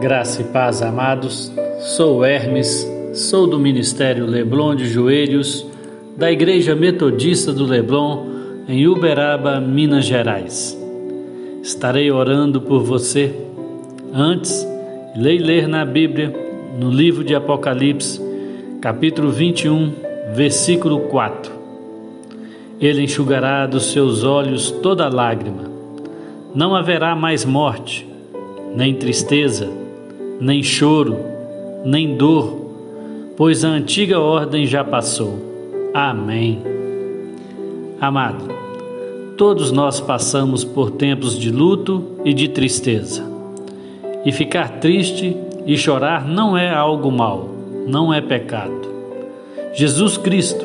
Graça e paz, amados. Sou Hermes, sou do Ministério Leblon de Joelhos, da Igreja Metodista do Leblon, em Uberaba, Minas Gerais. Estarei orando por você. Antes, leia ler na Bíblia, no livro de Apocalipse, capítulo 21, versículo 4. Ele enxugará dos seus olhos toda lágrima. Não haverá mais morte, nem tristeza, nem choro, nem dor, pois a antiga ordem já passou. Amém. Amado, todos nós passamos por tempos de luto e de tristeza. E ficar triste e chorar não é algo mal, não é pecado. Jesus Cristo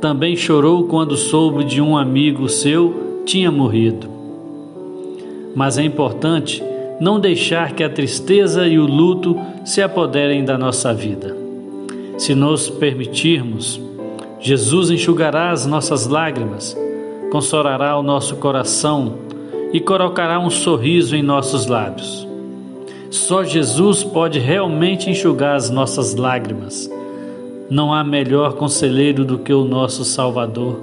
também chorou quando soube de um amigo seu tinha morrido. Mas é importante não deixar que a tristeza e o luto se apoderem da nossa vida. Se nos permitirmos, Jesus enxugará as nossas lágrimas, consolará o nosso coração e colocará um sorriso em nossos lábios. Só Jesus pode realmente enxugar as nossas lágrimas. Não há melhor conselheiro do que o nosso Salvador.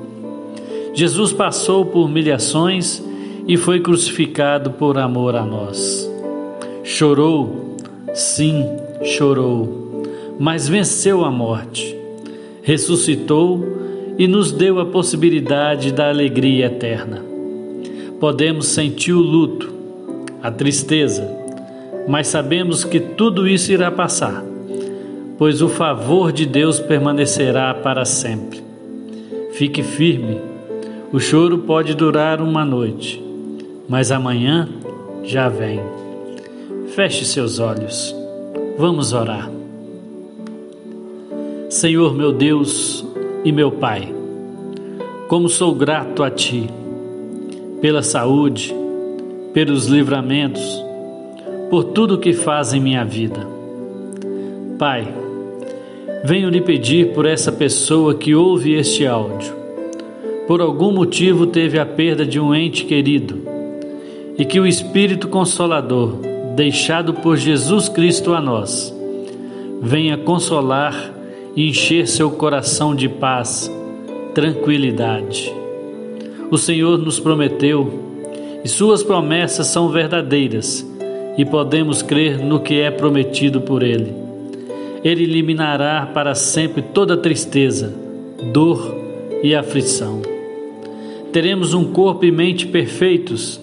Jesus passou por humilhações e foi crucificado por amor a nós. Chorou, sim, chorou, mas venceu a morte, ressuscitou e nos deu a possibilidade da alegria eterna. Podemos sentir o luto, a tristeza, mas sabemos que tudo isso irá passar, pois o favor de Deus permanecerá para sempre. Fique firme, o choro pode durar uma noite mas amanhã já vem. Feche seus olhos. Vamos orar. Senhor meu Deus e meu Pai, como sou grato a Ti pela saúde, pelos livramentos, por tudo que faz em minha vida. Pai, venho lhe pedir por essa pessoa que ouve este áudio. Por algum motivo teve a perda de um ente querido e que o Espírito Consolador, deixado por Jesus Cristo a nós, venha consolar e encher seu coração de paz, tranquilidade. O Senhor nos prometeu e Suas promessas são verdadeiras e podemos crer no que é prometido por Ele. Ele eliminará para sempre toda tristeza, dor e aflição. Teremos um corpo e mente perfeitos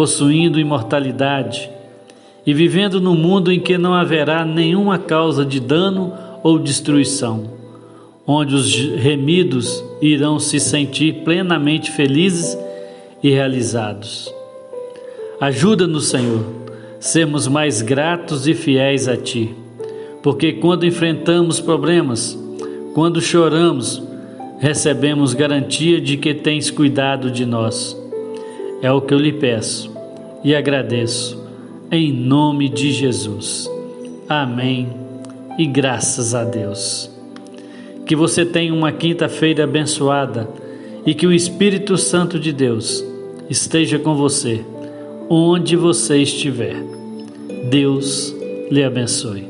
possuindo imortalidade e vivendo num mundo em que não haverá nenhuma causa de dano ou destruição, onde os remidos irão se sentir plenamente felizes e realizados. Ajuda-nos, Senhor, sermos mais gratos e fiéis a Ti, porque quando enfrentamos problemas, quando choramos, recebemos garantia de que tens cuidado de nós é o que eu lhe peço e agradeço, em nome de Jesus. Amém e graças a Deus. Que você tenha uma quinta-feira abençoada e que o Espírito Santo de Deus esteja com você, onde você estiver. Deus lhe abençoe.